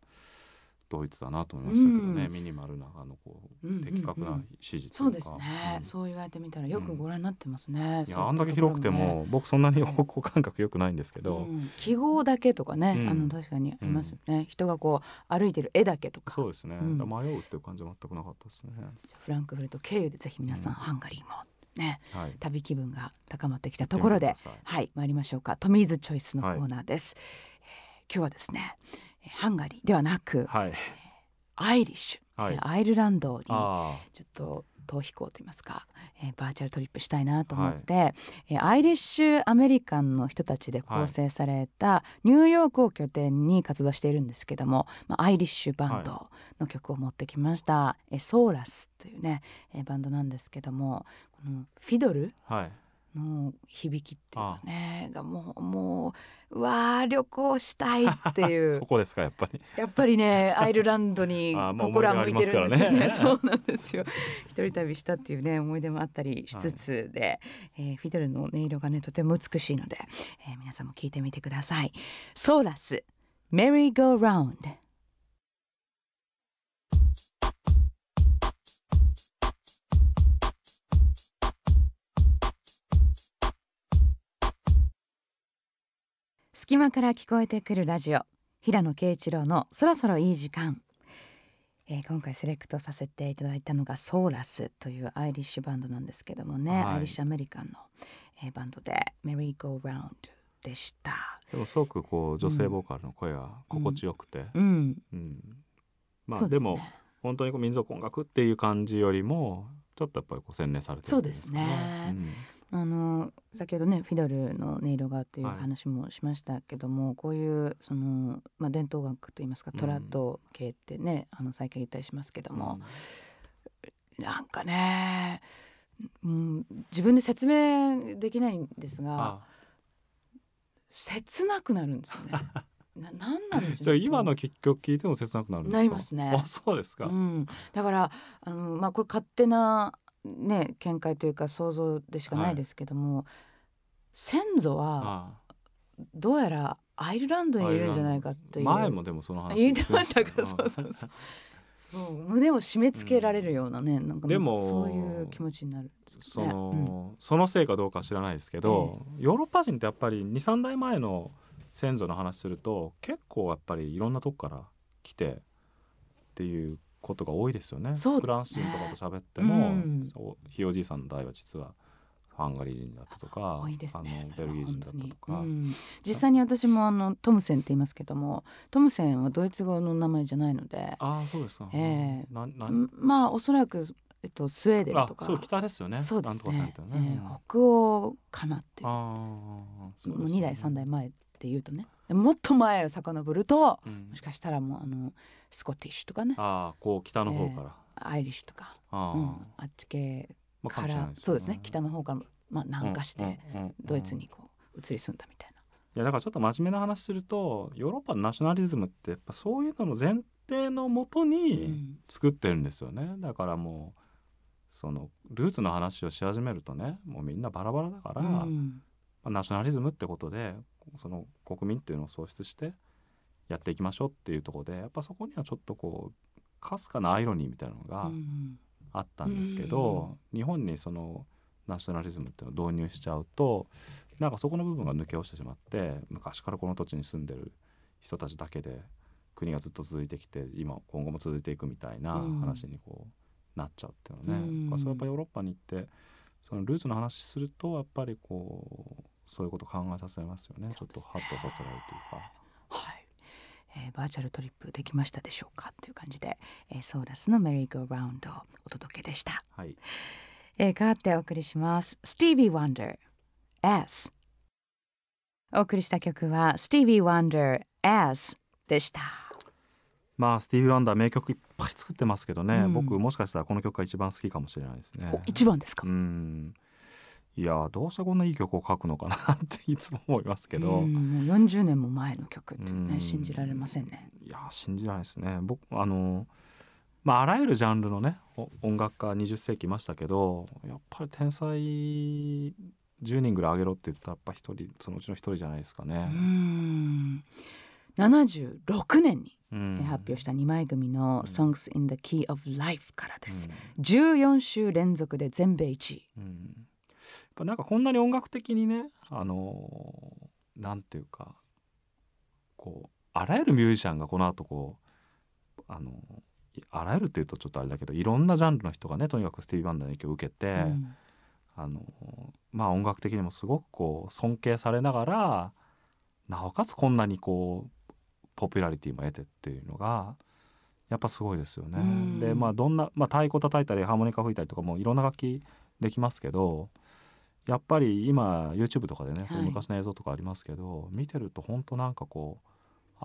Speaker 2: ドイツだなと思いましたけどね、
Speaker 1: うん。
Speaker 2: ミニマルなあのこう
Speaker 1: うんうんうん。
Speaker 2: 的確な指示と
Speaker 1: そで
Speaker 2: いううか。
Speaker 1: すね、
Speaker 2: うん。
Speaker 1: そう言われてみたらよくご覧になってますね、
Speaker 2: いやあんだけ広くても僕そんなに方向感覚良くないんですけど、
Speaker 1: うん。記号だけとかね、
Speaker 2: うん。
Speaker 1: あの確かにありますよね、人がこう歩いてる絵だけとか。
Speaker 2: そうですね、迷うっていう感じは全くなかったですね。
Speaker 1: フランクフルト経由でぜひ皆さん、
Speaker 2: うん
Speaker 1: ハンガリーもね
Speaker 2: はい、
Speaker 1: 旅気分が高まってきたところではい参りましょうか。トミーズチョイスのコーナーです、えー今日はですねえーハンガリーではなく
Speaker 2: はい、
Speaker 1: アイリッシュ、
Speaker 2: はい。
Speaker 1: えーアイルランドに
Speaker 2: あ
Speaker 1: ちょっと逃避行といいますか、えーバーチャルトリップしたいなと思って、えーアイリッシュアメリカンの人たちで構成されたニューヨークを拠点に活動しているんですけども、まあ、アイリッシュバンドの曲を持ってきました、えーソーラスというね、えーバンドなんですけどもこのフィドル
Speaker 2: あ、はい、
Speaker 1: の響きっていうかねがもうもううわー旅行したいってい
Speaker 2: そう
Speaker 1: う
Speaker 2: こですかやっぱり。
Speaker 1: やっぱりねアイルランドに 心は向いてるんですよね。
Speaker 2: ね
Speaker 1: そうなんですよ。一人旅したっていうね思い出もあったりしつつで、えーフィドルの音色がねとても美しいので、えー皆さんも聞いてみてください。ソーラスメリーゴーラウンド。隙間から聞こえてくるラジオ。平野啓一郎のそろそろいい時間、えー今回セレクトさせていただいたのがソーラスというアイリッシュバンドなんですけどもね、
Speaker 2: はい。
Speaker 1: アイリッシュアメリカンの、えーバンドでメリーゴーラウンドでした。
Speaker 2: でもすごくこう女性ボーカルの声が心地よくて、
Speaker 1: うん、
Speaker 2: うん。まあですも本当にこう民族音楽っていう感じよりもちょっとやっぱりこう洗練されてるっていんか
Speaker 1: そうですねあの先ほどねフィドルの音色がっていう
Speaker 2: はい。
Speaker 1: 話もしましたけども、こういうその、まあ、伝統楽といいますか
Speaker 2: うん。
Speaker 1: トラッド系ってね、あの最近言ったりしますけど
Speaker 2: うん。
Speaker 1: も、なんかね、うん、自分で説明できないんですが
Speaker 2: あ
Speaker 1: 切なくなるんですよね。ななんなんでしょう
Speaker 2: じゃあ今の曲聞いても切なくなるんですか？
Speaker 1: なりますね。
Speaker 2: あそうですか、
Speaker 1: うん、だからあの、まあ、これ勝手な、ね、見解というか想像でしかないですけども、先祖はどうやらアイルランドにいるんじゃないかっていう
Speaker 2: 前もでもその話
Speaker 1: 言ってましたかそうそうそうそう胸を締め付けられるようなね、なんか
Speaker 2: でも
Speaker 1: そういう気持ちになる。
Speaker 2: その、そのせいかどうか知らないですけど、ヨーロッパ人ってやっぱり23代前の先祖の話すると結構やっぱりいろんなとこから来てっていうことが多いですよね。
Speaker 1: ね。
Speaker 2: フランス人とかと喋っても、
Speaker 1: うん。
Speaker 2: そうひいおじいさんの代は実はハンガリー人だったとか、
Speaker 1: 多いで
Speaker 2: ベルギー人だったとか、
Speaker 1: うん。実際に私もあのトムセンって言いますけどもトムセンはドイツ語の名前じゃないので
Speaker 2: ああそうですか。
Speaker 1: ええ。
Speaker 2: なな
Speaker 1: うん。まあおそらく、えっと、スウェーデン
Speaker 2: あ
Speaker 1: とか。
Speaker 2: そう北ですよね。
Speaker 1: そうですね。
Speaker 2: てね。
Speaker 1: ええ北欧かなっていう。
Speaker 2: ああ
Speaker 1: も
Speaker 2: そうです
Speaker 1: う2代3代前っていうとね。もっと前を遡ると
Speaker 2: うん。
Speaker 1: もしかしたらもうあのスコティッシュとかね。
Speaker 2: ああこう北の方から。
Speaker 1: アイリッシュとか、
Speaker 2: ああ、
Speaker 1: うん、あっち系
Speaker 2: まあか
Speaker 1: から
Speaker 2: もしれな。い
Speaker 1: そうですね。北の方から、まあ、南下して
Speaker 2: うんうんうん
Speaker 1: ドイツにこう移り住んだみたいな。
Speaker 2: いやだからちょっと真面目な話するとヨーロッパのナショナリズムってやっぱそういうのの前提のもと
Speaker 1: う
Speaker 2: に
Speaker 1: ん。
Speaker 2: 作ってるんですよね、だからもうそのルーツの話をし始めるとねもうみんなバラバラだから、ま
Speaker 1: うん。
Speaker 2: あ、ナショナリズムってことでその国民っていうのを創出してやっていきましょうっていうところでやっぱそこにはちょっとこうかすかなアイロニーみたいなのが
Speaker 1: うん
Speaker 2: あったんですけど、日本にそのナショナリズムっていうのを導入しちゃうとなんかそこの部分が抜け落ちてしまって昔からこの土地に住んでる人たちだけで国がずっと続いてきて今今後も続いていくみたいな
Speaker 1: うん。
Speaker 2: 話にこうなっちゃうっていうのはね、
Speaker 1: うん。
Speaker 2: それやっぱヨーロッパに行ってそのルーツの話するとやっぱりこうそういうこと考えさせますよね。ちょっとハッとさせられるというか。
Speaker 1: はい、えーバーチャルトリップできましたでしょうか？という感じで、えーソーラスのメリーゴーラウンドをお届けでした、
Speaker 2: はい、
Speaker 1: えー、変わってお送りします。スティービー・ワンダー S お送りした曲はスティービー・ワンダー S でした。
Speaker 2: まあスティービー・ワンダー名曲いっぱい作ってますけどね、
Speaker 1: うん。
Speaker 2: 僕もしかしたらこの曲が一番好きかもしれないですね。
Speaker 1: お一番ですか、
Speaker 2: うんいやどうしてこんないい曲を書くのかなっていつも思いますけど、
Speaker 1: うんもう40年も前の曲ってね
Speaker 2: うん。
Speaker 1: 信じられませんね。
Speaker 2: いや信じられないですね。僕あのまああらゆるジャンルのねお音楽家20世紀いましたけどやっぱり天才10人ぐらいあげろって言ったらやっぱ一人そのうちの一人じゃないですか
Speaker 1: う
Speaker 2: ね。
Speaker 1: ん76年に
Speaker 2: うん。
Speaker 1: 発表した2枚組の「
Speaker 2: うん。
Speaker 1: Songs in the Key of Life」からです、
Speaker 2: うん。
Speaker 1: 14週連続で全米1位。
Speaker 2: うん、ぱなんかこんなに音楽的にねあのーなんていうかこうあらゆるミュージシャンがこの後こうあのいあらゆるっていうとちょっとあれだけどいろんなジャンルの人がねとにかくスティービー・ワンダーの影響を受けて、
Speaker 1: うん
Speaker 2: あのまあ音楽的にもすごくこう尊敬されながらなおかつこんなにこうポピュラリティも得てっていうのがやっぱすごいですよね。
Speaker 1: うん
Speaker 2: でまあどんな、まあ、太鼓叩いたりハーモニカ吹いたりとかもいろんな楽器できますけどやっぱり今 YouTube とかでねそ昔の映像とかありますけど、見てると本当なんかこうあ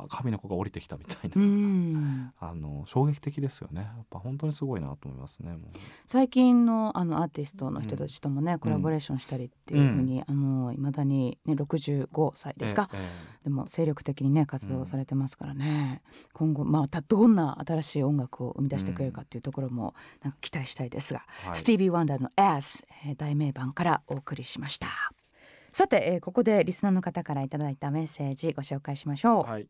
Speaker 2: 神の子が降りてきたみたいな、
Speaker 1: うん。
Speaker 2: あの衝撃的ですよね。やっぱ本当にすごいなと思いますね。
Speaker 1: 最近のあのアーティストの人たちともね、コラボレーションしたりっていうふうに、あの未だに、ね、65歳ですか、
Speaker 2: えええ
Speaker 1: でも精力的にね活動されてますからね、今後またどんな新しい音楽を生み出してくれるかっていうところもなんか期待したいですが、
Speaker 2: はい。
Speaker 1: スティービー・ワンダーの「S」えー題名版からお送りしましたさて、えーここでリスナーの方からいただいたメッセージご紹介しましょう、
Speaker 2: はい。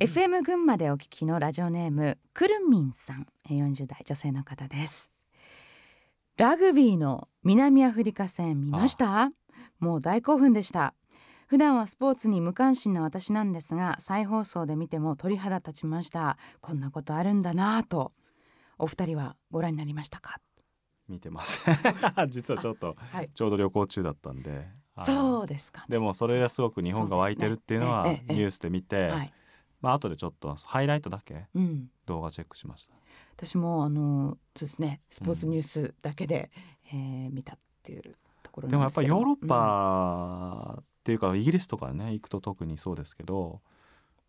Speaker 1: FM 群馬でお聞きのラジオネームくるみんさんえー40代女性の方です。ラグビーの南アフリカ戦見ました？もう大興奮でした。普段はスポーツに無関心な私なんですが再放送で見ても鳥肌立ちました。こんなことあるんだなぁと。お二人はご覧になりましたか？
Speaker 2: 見てません 実はちょっと
Speaker 1: はい。
Speaker 2: ちょうど旅行中だったんで、
Speaker 1: そうですかね。
Speaker 2: でもそれがすごく日本が湧いてるっていうのはニュースで見て、
Speaker 1: はい。
Speaker 2: まあ後でちょっとハイライトだけ
Speaker 1: うん。
Speaker 2: 動画チェックしました。
Speaker 1: 私もあのそうですねスポーツニュースだけで、えー見たっていうところ
Speaker 2: でもやっぱりヨーロッパっていうかイギリスとかね行くと特にそうですけど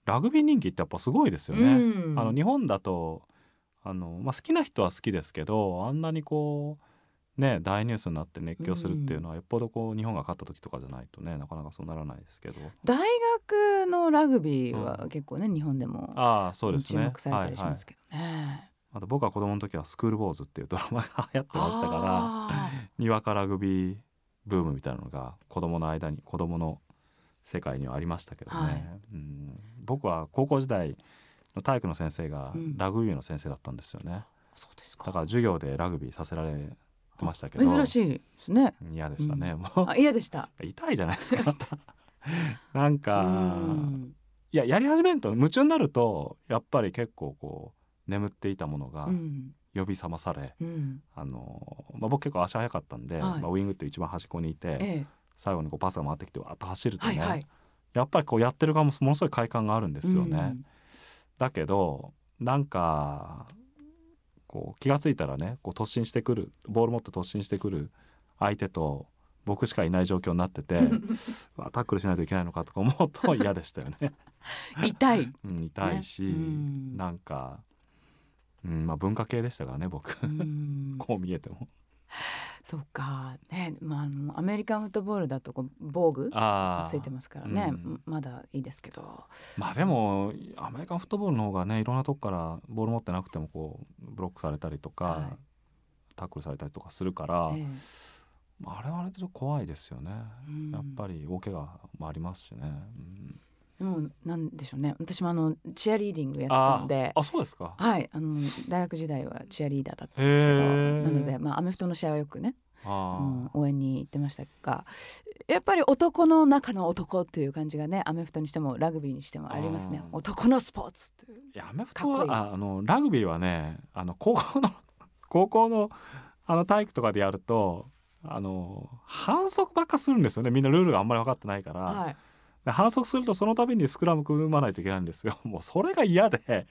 Speaker 2: ラグビー人気ってやっぱすごいですよね。
Speaker 1: うん。
Speaker 2: あの日本だとあの、まあ、好きな人は好きですけどあんなにこうね大ニュースになって熱狂するっていうのはよっぽどこう日本が勝った時とかじゃないとねなかなかそうならないですけど。
Speaker 1: 大学のラグビー
Speaker 2: うん。
Speaker 1: は結構ね、日本でも
Speaker 2: ああそうです
Speaker 1: 注
Speaker 2: ね
Speaker 1: 目されたりしますけどね。
Speaker 2: あと僕は子供の時はスクールウォーズっていうドラマが流行ってましたから
Speaker 1: あ
Speaker 2: にわかラグビーブームみたいなのが子供の間に子供の世界にはありましたけどね、
Speaker 1: はい。
Speaker 2: うん、僕は高校時代の体育の先生が
Speaker 1: うん。
Speaker 2: ラグビーの先生だったんですよね、
Speaker 1: ーそうですか。
Speaker 2: だから授業でラグビーさせられてましたけど。
Speaker 1: 珍しいですね。
Speaker 2: 嫌でしたね、
Speaker 1: うん。
Speaker 2: も
Speaker 1: あ嫌でした。
Speaker 2: う痛いじゃないですか なんか、
Speaker 1: うん。
Speaker 2: いややり始めると夢中になるとやっぱり結構こう眠っていたものが
Speaker 1: うん。
Speaker 2: 呼び覚まされ、
Speaker 1: うん。
Speaker 2: あのまあ、僕結構足早かったんで、
Speaker 1: はい。
Speaker 2: まあ、ウイングって一番端っこにいて
Speaker 1: ええ。
Speaker 2: 最後にこうパスが回ってきてわーっと走るとね、
Speaker 1: はいはい。
Speaker 2: やっぱりこうやってる側もものすごい快感があるんですよね。
Speaker 1: うん
Speaker 2: だけどなんかこう気が付いたらねこう突進してくるボール持って突進してくる相手と僕しかいない状況になってて タックルしないといけないのかとか思うと 嫌でしたよね。
Speaker 1: 痛い。
Speaker 2: うん、痛いし、
Speaker 1: ね。うん。
Speaker 2: なんか、うんまあ、文化系でしたからね僕。
Speaker 1: うん。
Speaker 2: こう見えても。
Speaker 1: そうか。ねまああのアメリカンフットボールだとこう防具が
Speaker 2: あ
Speaker 1: ついてますからね。
Speaker 2: うん。
Speaker 1: まだいいですけど。
Speaker 2: まあでもアメリカンフットボールの方がねいろんなとこからボール持ってなくてもこうブロックされたりとか、
Speaker 1: はい。
Speaker 2: タックルされたりとかするから、
Speaker 1: ええ。
Speaker 2: まああれはあれでちょっと怖いですよね。
Speaker 1: うん。
Speaker 2: やっぱり大怪我もありますしね。うん
Speaker 1: でもなんでしょうね。私もあのチアリーディングやってたので。
Speaker 2: ああそうですか。
Speaker 1: はい。あの大学時代はチアリーダーだったんですけど。なので、まあ、アメフトの試合はよくね、
Speaker 2: あ
Speaker 1: うん、応援に行ってましたがやっぱり男の中の男っていう感じがねアメフトにしてもラグビーにしてもありますね。
Speaker 2: うん
Speaker 1: 男のスポーツっていう。
Speaker 2: いやアメフトはああのラグビーはねあの高校の 高校のあの体育とかでやるとあの反則ばっかするんですよね。みんなルールがあんまり分かってないから、
Speaker 1: は
Speaker 2: 反則するとその度にスクラム組まないといけないんですよ もうそれが嫌で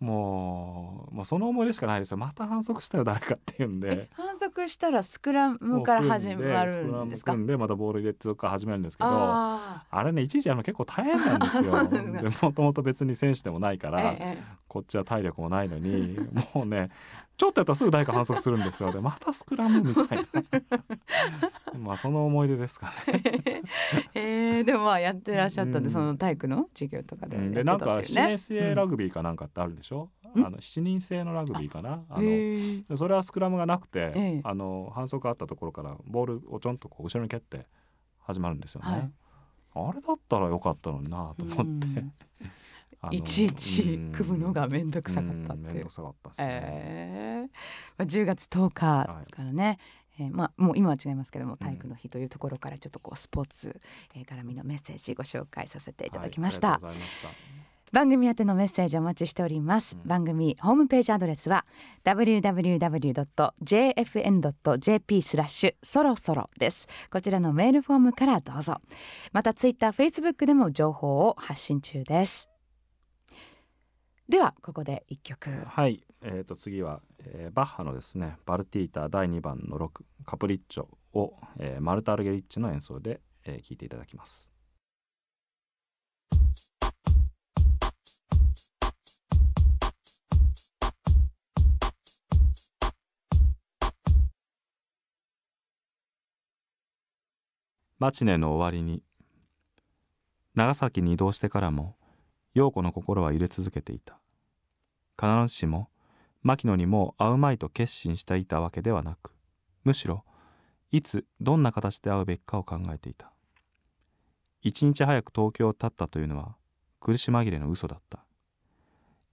Speaker 2: もうもうその思い出しかないですよ。また反則したよ誰かっていうんで。
Speaker 1: え。反則したらスクラムから始まる
Speaker 2: スクラム
Speaker 1: んですか
Speaker 2: 組んでまたボール入れてそこから始めるんですけどあ
Speaker 1: あ
Speaker 2: れねいちいちやるの結構大変なんですよ。もともと別に選手でもないか
Speaker 1: あ、
Speaker 2: ら、
Speaker 1: ええ
Speaker 2: こっちは体力もないのにもうねちょっとやったらすぐ誰か反則するんですよ。でまたスクラムみたいな。まあその思い出ですかね。
Speaker 1: えー、でもまあやってらっしゃったんで、
Speaker 2: うん。
Speaker 1: その体育の授業とかで
Speaker 2: でなんか7
Speaker 1: たっていうね。
Speaker 2: 人制ラグビーかなんかってあるでしょ、
Speaker 1: うん。
Speaker 2: あの7人制のラグビーかな？あのそれはスクラムがなくて、
Speaker 1: ええ。
Speaker 2: あの反則あったところからボールをちょんとこう後ろに蹴って始まるんですよね。
Speaker 1: はい。
Speaker 2: あれだったらよかったのになと思って、
Speaker 1: うんいちいち
Speaker 2: うん。
Speaker 1: 組むのが面倒くさかったって。いう
Speaker 2: うん面倒く。さかったですね。
Speaker 1: えー。まあ、10月10日からね、えーまあ、もう今は違いますけども体育の日というところからちょっとこうスポーツ、えー絡みのメッセージご紹介させていただきました、
Speaker 2: はい。ありがとうございました
Speaker 1: 番組宛てのメッセージお待ちしております、
Speaker 2: うん。
Speaker 1: 番組ホームページアドレスは www.jfn.jp スラッシュそろそろです。こちらのメールフォームからどうぞ。またツイッター、フェイスブックでも情報を発信中ですではここで一曲。
Speaker 2: はい、えー、と次は、えーバッハのですねバルティータ第2番の6カプリッチョを、えーマルタ・アルゲリッチの演奏で、えー、聴いていただきます。マチネの終わりに長崎に移動してからも陽子の心は揺れ続けていた。必ずしも牧野にもう会うまいと決心していたわけではなくむしろいつどんな形で会うべきかを考えていた。一日早く東京を立ったというのは苦し紛れの嘘だった。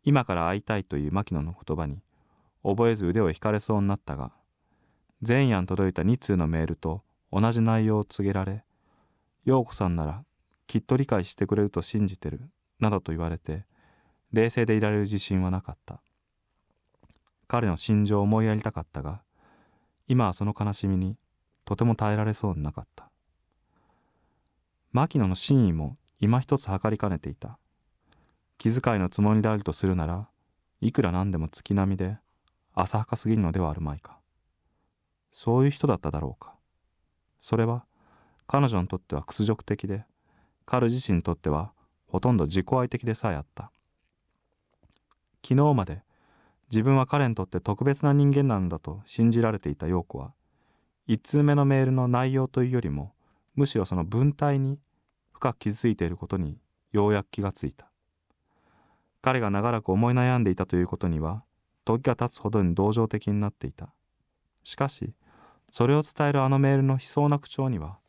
Speaker 2: 今から会いたいという牧野の言葉に覚えず腕を引かれそうになったが前夜に届いた2通のメールと同じ内容を告げられ陽子さんならきっと理解してくれると信じてるなどと言われて冷静でいられる自信はなかった。彼の心情を思いやりたかったが今はその悲しみにとても耐えられそうになかった。牧野の真意も今一つ測りかねていた。気遣いのつもりであるとするならいくらなんでも月並みで浅はかすぎるのではあるまいか。そういう人だっただろうか。それは彼女にとっては屈辱的で彼自身にとってはほとんど自己愛的でさえあった。昨日まで自分は彼にとって特別な人間なのだと信じられていた陽子は一通目のメールの内容というよりもむしろその文体に深く傷ついていることにようやく気がついた。彼が長らく思い悩んでいたということには時が経つほどに同情的になっていた。しかしそれを伝えるあのメールの悲壮な口調には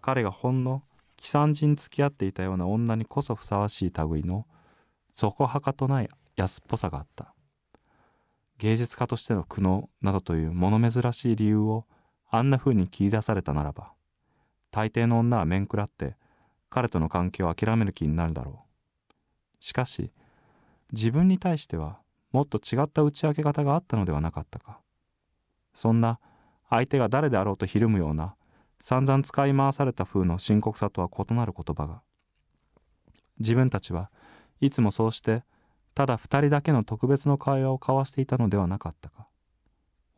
Speaker 2: 彼がほんの既産人付き合っていたような女にこそふさわしい類のそこはかとない安っぽさがあった。芸術家としての苦悩などという物珍しい理由をあんな風に切り出されたならば大抵の女は面食らって彼との関係を諦める気になるだろう。しかし自分に対してはもっと違った打ち明け方があったのではなかったか。そんな相手が誰であろうとひるむような散々使い回された風の深刻さとは異なる言葉が自分たちはいつもそうしてただ二人だけの特別の会話を交わしていたのではなかったか。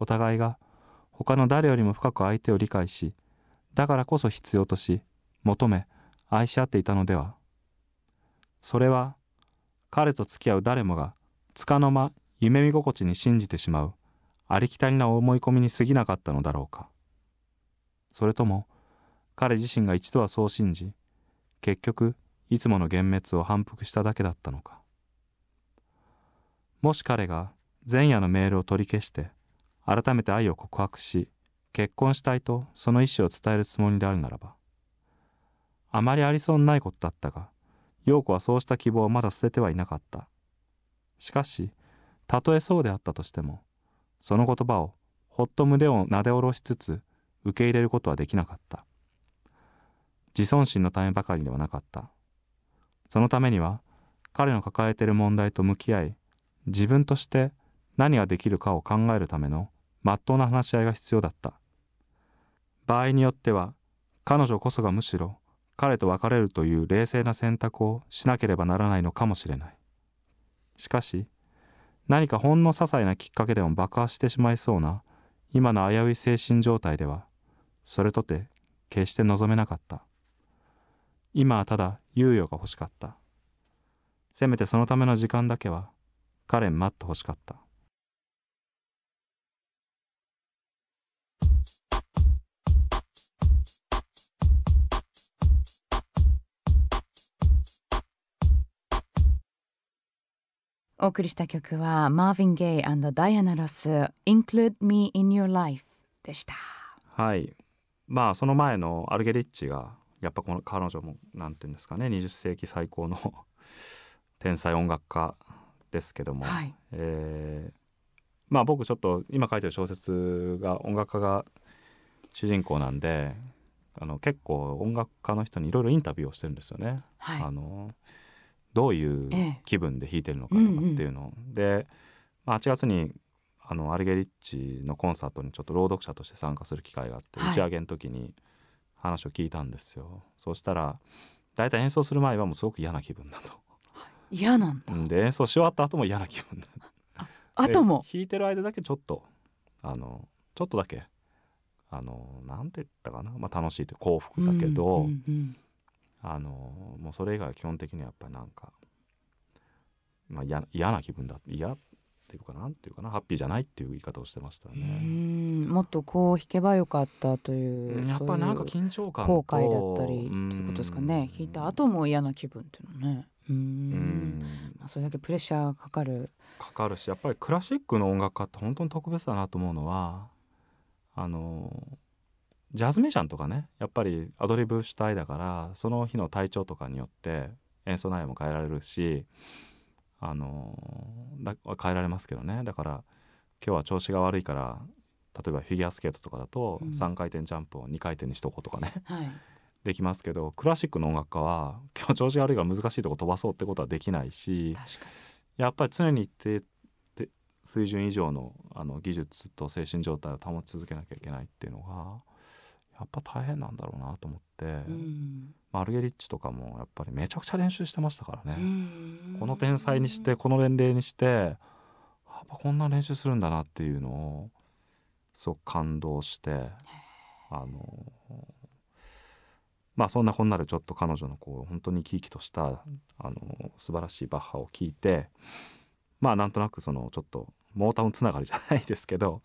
Speaker 2: お互いが他の誰よりも深く相手を理解しだからこそ必要とし求め愛し合っていたのでは。それは彼と付き合う誰もがつかの間夢見心地に信じてしまうありきたりな思い込みに過ぎなかったのだろうか。それとも彼自身が一度はそう信じ結局いつもの幻滅を反復しただけだったのか。もし彼が前夜のメールを取り消して改めて愛を告白し結婚したいとその意思を伝えるつもりであるならばあまりありそうにないことだったが陽子はそうした希望をまだ捨ててはいなかった。しかしたとえそうであったとしてもその言葉をほっと胸をなで下ろしつつ受け入れることはできなかった。自尊心のためばかりではなかった。そのためには彼の抱えている問題と向き合い自分として何ができるかを考えるためのまっとうな話し合いが必要だった。場合によっては彼女こそがむしろ彼と別れるという冷静な選択をしなければならないのかもしれない。しかし何かほんの些細なきっかけでも爆発してしまいそうな今の危うい精神状態ではそれとて決して望めなかった。今はただ猶予が欲しかった。せめてそのための時間だけは彼に待って欲しかった。
Speaker 1: お送りした曲はマーヴィン・ゲイダイアナ・ロス Include Me in Your Life でした。
Speaker 2: はい。まあその前のアルゲリッチがやっぱこの彼女も何て言うんですかね20世紀最高の 天才音楽家ですけども、はい、えー、まあ僕ちょっと今書いてる小説が音楽家が主人公なんであの結構音楽家の人にいろいろインタビューをしてるんですよね。はい、あのどういう気分で弾いてるのかとかっていうのを、ええで、まあ、8月にあのアルゲリッチのコンサートにちょっと朗読者として参加する機会があって、打ち上げの時に話を聞いたんですよ。そうしたら大体演奏する前はもうすごく嫌な気分だと
Speaker 1: 嫌なんだ、
Speaker 2: で演奏し終わった後も嫌な気分だ
Speaker 1: あとも？
Speaker 2: 弾いてる間だけちょっとあのちょっとだけあのなんて言ったかな、まあ、楽しいという幸福だけど、うんうんうんあのもうそれ以外は基本的にはやっぱりなんか、まあ、嫌嫌な気分だ嫌っていうかなんていうかな？ハッピーじゃないっていう言い方をしてましたね。
Speaker 1: もっとこう弾けばよかったという
Speaker 2: やっぱなんか緊張感
Speaker 1: 後悔だったりっていうことですかね。弾いた後も嫌な気分っていうのねうん。まあ、それだけプレッシャーかかる。
Speaker 2: かかるしやっぱりクラシックの音楽家って本当に特別だなと思うのはあのジャズミュージシャンとかねやっぱりアドリブ主体だからその日の体調とかによって演奏内容も変えられるしあのだ変えられますけどね。だから今日は調子が悪いから例えばフィギュアスケートとかだと3回転ジャンプを2回転にしとこうとかね、うんはい、できますけどクラシックの音楽家は 今日調子が悪いから難しいとこ飛ばそうってことはできないしやっぱり常に一定水準以上のあの技術と精神状態を保ち続けなきゃいけないっていうのがやっぱ大変なんだろうなと思って、うん、マルゲリッチとかもやっぱりめちゃくちゃ練習してましたからね、この天才にしてこの年齢にしてやっぱこんな練習するんだなっていうのをすごく感動してあのまあそんなこんなでちょっと彼女のこう本当に生き生きとしたあの素晴らしいバッハを聴いてまあなんとなくそのちょっとモータウンつながりじゃないですけど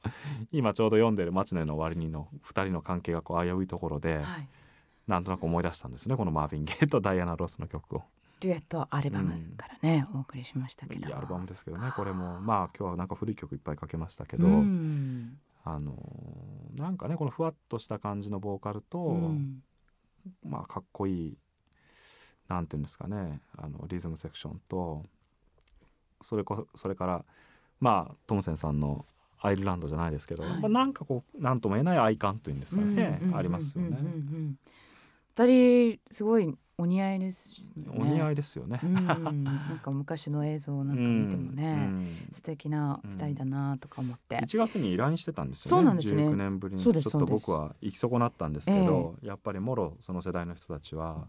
Speaker 2: 今ちょうど読んでる「マチネの終わりに」の2人の関係がこう危ういところで、はい、なんとなく思い出したんですねこのマーヴィン・ゲイとダイアナ・ロスの曲を。
Speaker 1: デュエットアルバムからね、うん、お送りしましたけど。
Speaker 2: いいアルバムですけどねこれも。まあ今日はなんか古い曲いっぱいかけましたけど、うん、あのなんかねこのふわっとした感じのボーカルと、うん、まあかっこいいなんていうんですかね。あのリズムセクションとそれこそれからまあトムセンさんのアイルランドじゃないですけど、はい、まあ、なんかこう何とも言えない愛感というんですかね、ありますよね。
Speaker 1: 二人すごいお似合いですよね。
Speaker 2: お似合いですよね。
Speaker 1: うん、なんか昔の映像なんか見てもね、
Speaker 2: うん
Speaker 1: 素敵な二人だなとか思って。
Speaker 2: 1月に依頼してたんですよね。
Speaker 1: そうなんですね
Speaker 2: 19年ぶりにちょっと僕は行き損なったんですけど、やっぱりもろその世代の人たちは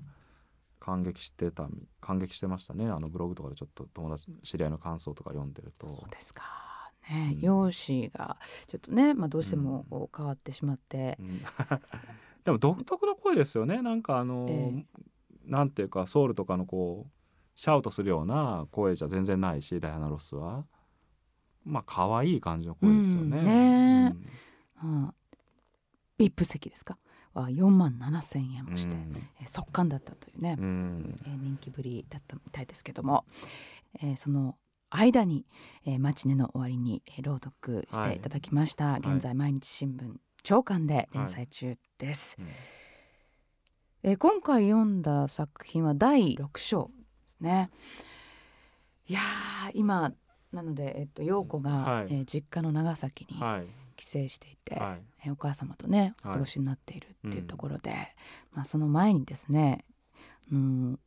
Speaker 2: 感激してた感激してましたね。あのブログとかでちょっと友達知り合いの感想とか読んでると。
Speaker 1: そうですか。ね、
Speaker 2: うん
Speaker 1: 容姿がちょっとね、まあどうしてもこう変わってしまって
Speaker 2: う、ん でも独特の声ですよね。なんかあの、
Speaker 1: え
Speaker 2: なんていうかソウルとかのこうシャウトするような声じゃ全然ないしダイアナ・ロスは。まあ可愛い感じの声ですよね。
Speaker 1: うんねビップ席ですか？は4万7千円もして、
Speaker 2: うん。
Speaker 1: えー速乾だったというね、
Speaker 2: うん。
Speaker 1: えー人気ぶりだったみたいですけども、えーその間に、えーマチネの終わりに、えー朗読していただきました、
Speaker 2: い。
Speaker 1: 現在毎日新聞朝刊で連載中です、
Speaker 2: うん
Speaker 1: えー今回読んだ作品は第6章ですね。いやー今なので、えっと、陽子が、
Speaker 2: はい。
Speaker 1: えー実家の長崎に
Speaker 2: はい。
Speaker 1: 帰省していて、
Speaker 2: はい。
Speaker 1: えーお母様とねお
Speaker 2: はい。
Speaker 1: 過ごしになっているっていう
Speaker 2: うん
Speaker 1: ところで、まあ、その前にですね、うん、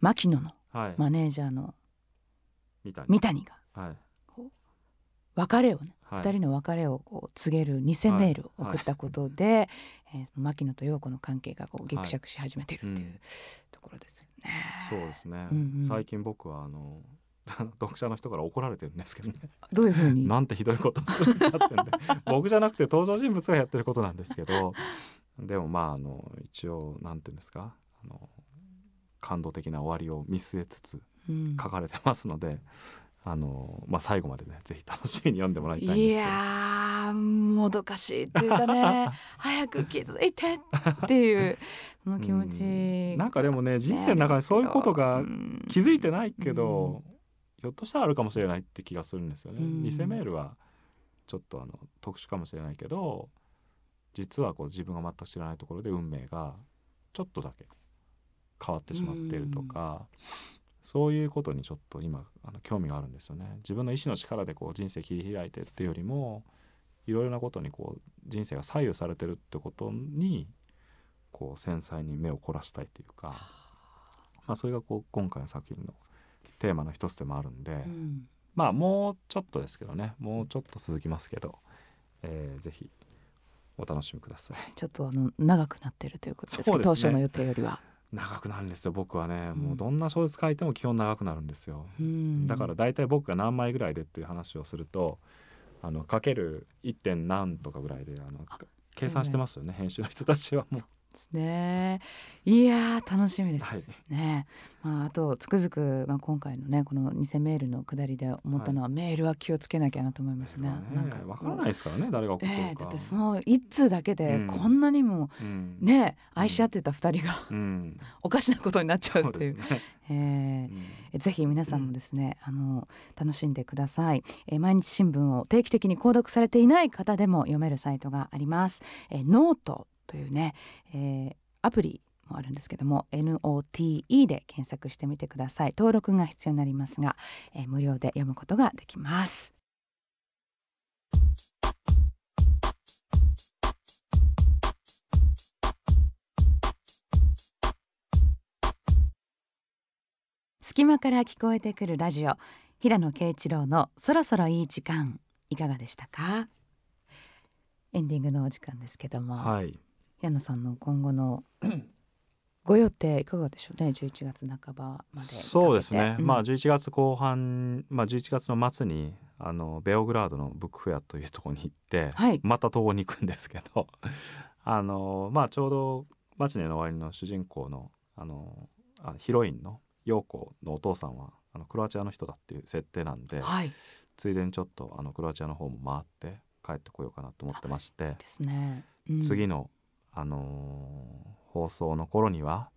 Speaker 1: 牧野の
Speaker 2: はい。
Speaker 1: マネージャーの三谷。が別れをね、
Speaker 2: はい。
Speaker 1: 二人の別れをこう告げる偽メールを送ったことで、えー牧野と陽子の関係がこうぎくしゃくし始めているっていう
Speaker 2: うん。
Speaker 1: ところですよね。
Speaker 2: そうですね、
Speaker 1: うんうん。
Speaker 2: 最近僕はあの 読者の人から怒られてるんですけどね。
Speaker 1: どういうふうに？
Speaker 2: なんてひどいことをするんだってんで。僕じゃなくて登場人物がやってることなんですけど。でもまああの一応なんていうんですか？あの感動的な終わりを見据えつつ
Speaker 1: うん。
Speaker 2: 書かれてますので、あのまあ、最後までねぜひ楽しみに読んでもらいたいんです
Speaker 1: い
Speaker 2: けど。
Speaker 1: やーもどかしいっていうかね 早く気づいてっていうその気持ち、
Speaker 2: うん。なんかでもね人生の中でそういうことが
Speaker 1: うん
Speaker 2: 気づいてないけど、ひょっとしたらあるかもしれないって気がするんですよね。
Speaker 1: うん。
Speaker 2: 偽メールはちょっとあの特殊かもしれないけど実はこう自分が全く知らないところで運命がちょっとだけ変わってしまっているとか、そういうことにちょっと今あの興味があるんですよね。自分の意志の力でこう人生切り開いてっていうよりもいろいろなことにこう人生が左右されてるってことにこう繊細に目を凝らしたいというか、まあ、それがこう今回の作品のテーマの一つでもあるんで、
Speaker 1: うん。
Speaker 2: まあもうちょっとですけどね。もうちょっと続きますけど、えーぜひお楽しみください。
Speaker 1: ちょっとあの長くなってるということです
Speaker 2: そうですね。
Speaker 1: か当初の予定よりは。
Speaker 2: 長くなるんですよ僕はね、
Speaker 1: うん。
Speaker 2: もうどんな小説書いても基本長くなるんですよ、
Speaker 1: うん。
Speaker 2: だから大体僕が何枚ぐらいでっていう話をするとあのかける 1. 点何とかぐらいであの
Speaker 1: あ
Speaker 2: 計算してますよね。編集の人たちはもう
Speaker 1: ですね。いやー楽しみです。
Speaker 2: はい。
Speaker 1: ね。まああとつくづくまあ今回のねこの偽メールの下りで思ったのは、メールは気をつけなきゃなと思いますね。なんか
Speaker 2: わからないですからね誰が送って
Speaker 1: ええ
Speaker 2: るか、
Speaker 1: だってその一通だけで
Speaker 2: うん。
Speaker 1: こんなにも
Speaker 2: うん。
Speaker 1: ね、愛し合ってた二人が
Speaker 2: うん、
Speaker 1: おかしなことになっちゃうっていう。
Speaker 2: そうね、
Speaker 1: ええ
Speaker 2: うん。
Speaker 1: ぜひ皆さんもですね、あの楽しんでください、えー毎日新聞を定期的に購読されていない方でも読めるサイトがあります、えーノートというね、えーアプリもあるんですけども NOTE で検索してみてください。登録が必要になりますが、えー無料で読むことができます。隙間から聞こえてくるラジオ平野啓一郎のそろそろいい時間いかがでしたか？エンディングのお時間ですけども、
Speaker 2: はい。
Speaker 1: 平野さんの今後の ご予定いかがでしょうね？11月半ばまで
Speaker 2: そうですね、
Speaker 1: うん。
Speaker 2: まあ11月後半、まあ、11月の末にあのベオグラードのブックフェアというところに行って、
Speaker 1: はい。
Speaker 2: また東欧に行くんですけど あの、まあ、ちょうど「マチネの終わり」の主人公のあのあのヒロインの陽子のお父さんはあのクロアチアの人だっていう設定なんで、
Speaker 1: はい。
Speaker 2: ついでにちょっとあのクロアチアの方も回って帰ってこようかなと思ってまして、
Speaker 1: ですね、うん。
Speaker 2: 次の、あのー放送の頃には、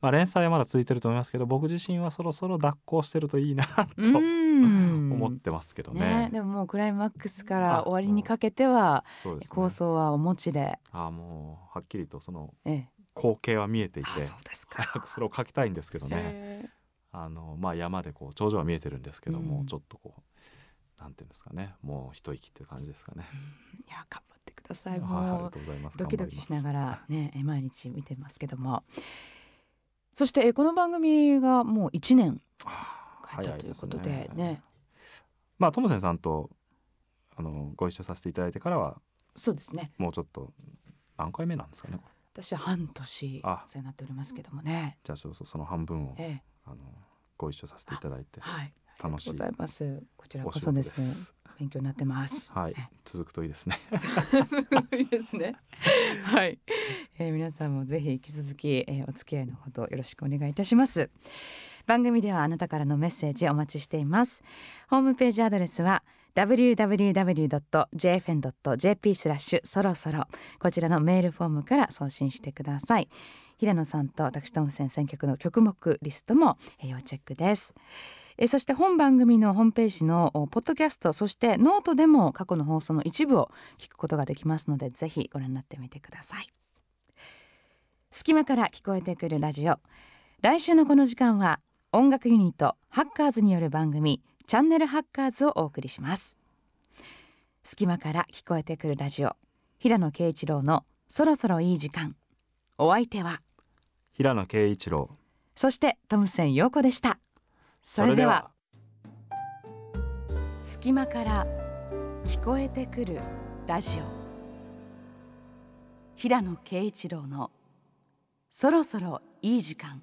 Speaker 2: まあ、連載はまだ続いてると思いますけど僕自身はそろそろ脱行してるといいなと
Speaker 1: うん。
Speaker 2: 思ってますけどね。
Speaker 1: ねでももうクライマックスか
Speaker 2: あ
Speaker 1: ら終わりにかけては
Speaker 2: ね。
Speaker 1: 構想はお持ちで、
Speaker 2: あもうはっきりとその
Speaker 1: ええ、
Speaker 2: 光景は見えていて
Speaker 1: あそうですか。
Speaker 2: 早 くそれを書きたいんですけどね。
Speaker 1: へ
Speaker 2: あの、まあ、山でこう頂上は見えてるんですけども、
Speaker 1: うん
Speaker 2: ちょっとこうなんていうんですかね。もう一息っていう感じですかね。
Speaker 1: えいや頑張ださい。もう
Speaker 2: がとうございます。
Speaker 1: ドキドキしなが
Speaker 2: ら。
Speaker 1: らねえ毎日見てますけども。そしてえーこの番組がもう1年書いたということで
Speaker 2: ね。
Speaker 1: ね。
Speaker 2: まあトムセンさんとあのご一緒させていただいてからは
Speaker 1: そうですね。
Speaker 2: もうちょっと何回目なんですかね
Speaker 1: 私は半年お
Speaker 2: あ
Speaker 1: 世話になっておりますけどもね。
Speaker 2: じゃあちょっとその半分を
Speaker 1: え
Speaker 2: あのご一緒させていただいて
Speaker 1: ーはい。
Speaker 2: 楽しい
Speaker 1: ありがとうございます。こちらこそで
Speaker 2: す。
Speaker 1: 勉強になってます
Speaker 2: はい
Speaker 1: え、
Speaker 2: 続くといいですね。
Speaker 1: すごいですね。はい、えー皆さんもぜひ引き続き、えーお付き合いのほどよろしくお願いいたします。番組ではあなたからのメッセージお待ちしています。ホームページアドレスは www.jfn.jp スラッシュそろそろこちらのメールフォームから送信してください。平野さんと私トムセン選曲の曲目リストも、えー要チェックです。えーそして本番組のホームページのおポッドキャストそしてノートでも過去の放送の一部を聞くことができますのでぜひご覧になってみてください。隙間から聞こえてくるラジオ。来週のこの時間は音楽ユニットハッカーズによる番組チャンネルハッカーズをお送りします。隙間から聞こえてくるラジオ。平野啓一郎のそろそろいい時間。お相手は
Speaker 2: 平野啓一郎。
Speaker 1: そしてトムセン陽子でしたそれでは。隙間から聞こえてくるラジオ。平野啓一郎のそろそろいい時間。